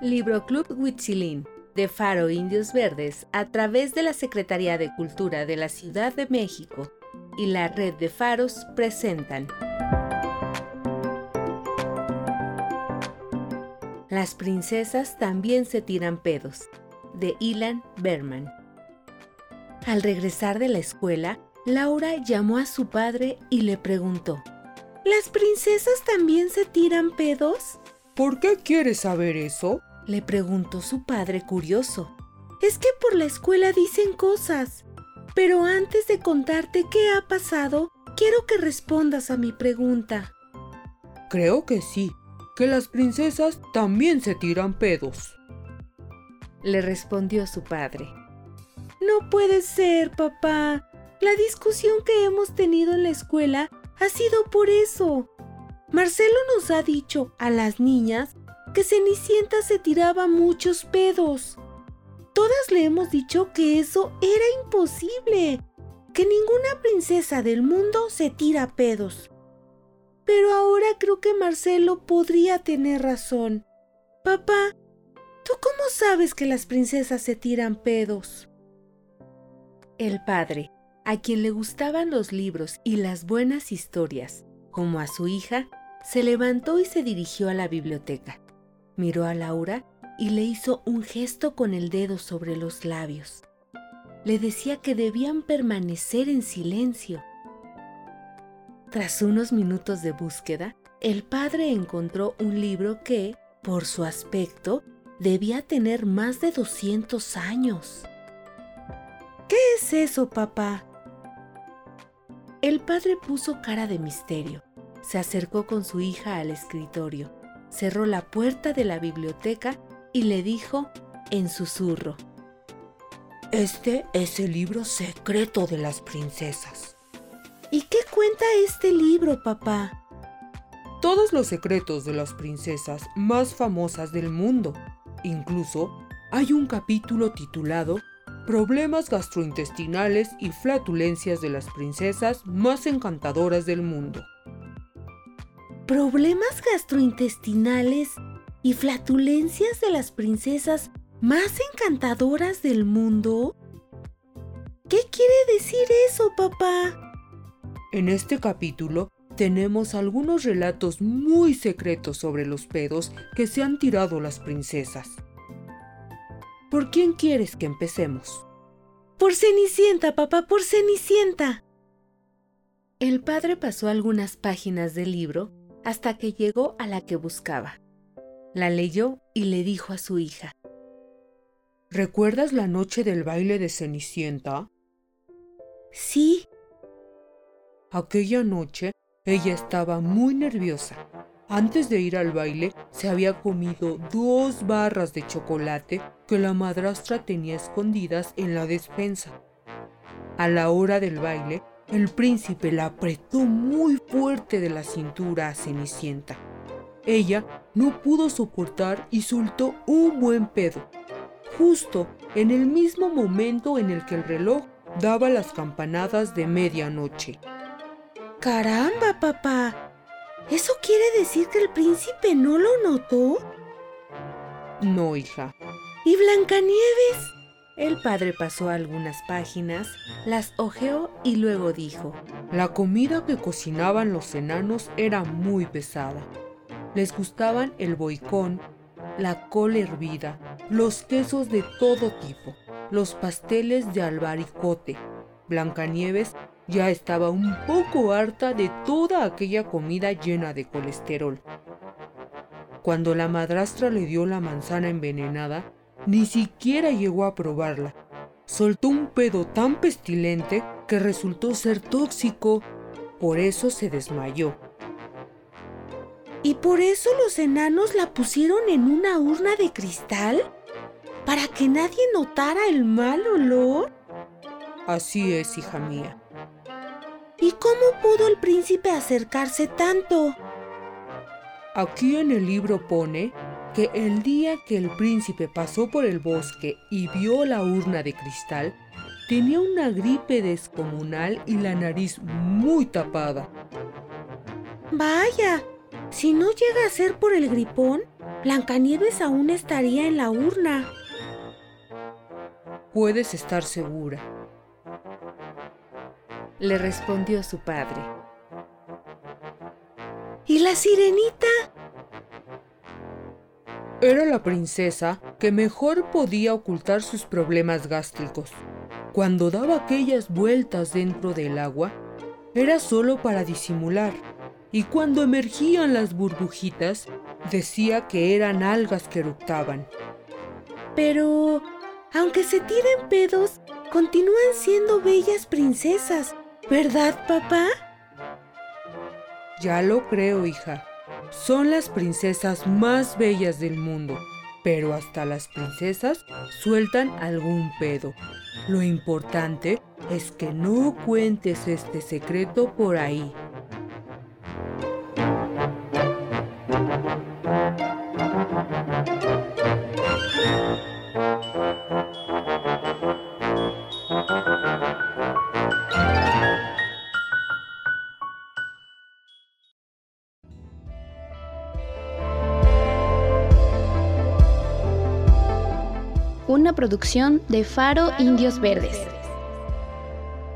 Libro Club Huitzilín de Faro Indios Verdes a través de la Secretaría de Cultura de la Ciudad de México y la Red de Faros presentan Las princesas también se tiran pedos de Ilan Berman. Al regresar de la escuela, Laura llamó a su padre y le preguntó, ¿Las princesas también se tiran pedos? ¿Por qué quieres saber eso? Le preguntó su padre curioso. Es que por la escuela dicen cosas. Pero antes de contarte qué ha pasado, quiero que respondas a mi pregunta. Creo que sí, que las princesas también se tiran pedos. Le respondió su padre. No puede ser, papá. La discusión que hemos tenido en la escuela ha sido por eso. Marcelo nos ha dicho a las niñas que Cenicienta se tiraba muchos pedos. Todas le hemos dicho que eso era imposible, que ninguna princesa del mundo se tira pedos. Pero ahora creo que Marcelo podría tener razón. Papá, ¿tú cómo sabes que las princesas se tiran pedos? El padre, a quien le gustaban los libros y las buenas historias, como a su hija, se levantó y se dirigió a la biblioteca miró a Laura y le hizo un gesto con el dedo sobre los labios. Le decía que debían permanecer en silencio. Tras unos minutos de búsqueda, el padre encontró un libro que, por su aspecto, debía tener más de 200 años. ¿Qué es eso, papá? El padre puso cara de misterio. Se acercó con su hija al escritorio cerró la puerta de la biblioteca y le dijo en susurro, Este es el libro secreto de las princesas. ¿Y qué cuenta este libro, papá? Todos los secretos de las princesas más famosas del mundo. Incluso hay un capítulo titulado Problemas gastrointestinales y flatulencias de las princesas más encantadoras del mundo problemas gastrointestinales y flatulencias de las princesas más encantadoras del mundo? ¿Qué quiere decir eso, papá? En este capítulo tenemos algunos relatos muy secretos sobre los pedos que se han tirado las princesas. ¿Por quién quieres que empecemos? Por Cenicienta, papá, por Cenicienta. El padre pasó algunas páginas del libro hasta que llegó a la que buscaba. La leyó y le dijo a su hija. ¿Recuerdas la noche del baile de Cenicienta? Sí. Aquella noche ella estaba muy nerviosa. Antes de ir al baile se había comido dos barras de chocolate que la madrastra tenía escondidas en la despensa. A la hora del baile el príncipe la apretó muy fuerte de la cintura a Cenicienta. Ella no pudo soportar y soltó un buen pedo, justo en el mismo momento en el que el reloj daba las campanadas de medianoche. ¡Caramba, papá! ¿Eso quiere decir que el príncipe no lo notó? No, hija. ¿Y Blancanieves? El padre pasó algunas páginas, las hojeó y luego dijo, La comida que cocinaban los enanos era muy pesada. Les gustaban el boicón, la col hervida, los quesos de todo tipo, los pasteles de albaricote. Blancanieves ya estaba un poco harta de toda aquella comida llena de colesterol. Cuando la madrastra le dio la manzana envenenada, ni siquiera llegó a probarla. Soltó un pedo tan pestilente que resultó ser tóxico. Por eso se desmayó. ¿Y por eso los enanos la pusieron en una urna de cristal? ¿Para que nadie notara el mal olor? Así es, hija mía. ¿Y cómo pudo el príncipe acercarse tanto? Aquí en el libro pone que el día que el príncipe pasó por el bosque y vio la urna de cristal, tenía una gripe descomunal y la nariz muy tapada. Vaya, si no llega a ser por el gripón, Blancanieves aún estaría en la urna. Puedes estar segura, le respondió su padre. ¿Y la sirenita? Era la princesa que mejor podía ocultar sus problemas gástricos. Cuando daba aquellas vueltas dentro del agua, era solo para disimular, y cuando emergían las burbujitas, decía que eran algas que eructaban. Pero, aunque se tiren pedos, continúan siendo bellas princesas, ¿verdad, papá? Ya lo creo, hija. Son las princesas más bellas del mundo, pero hasta las princesas sueltan algún pedo. Lo importante es que no cuentes este secreto por ahí. Una producción de Faro Indios Verdes.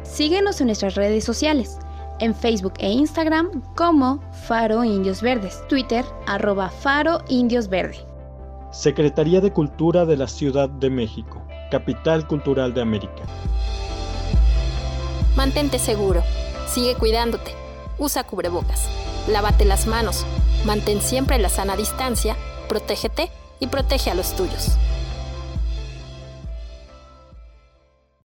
Síguenos en nuestras redes sociales, en Facebook e Instagram como Faro Indios Verdes, Twitter arroba Faro Indios Verde. Secretaría de Cultura de la Ciudad de México, Capital Cultural de América. Mantente seguro, sigue cuidándote, usa cubrebocas, lávate las manos, mantén siempre la sana distancia, protégete y protege a los tuyos.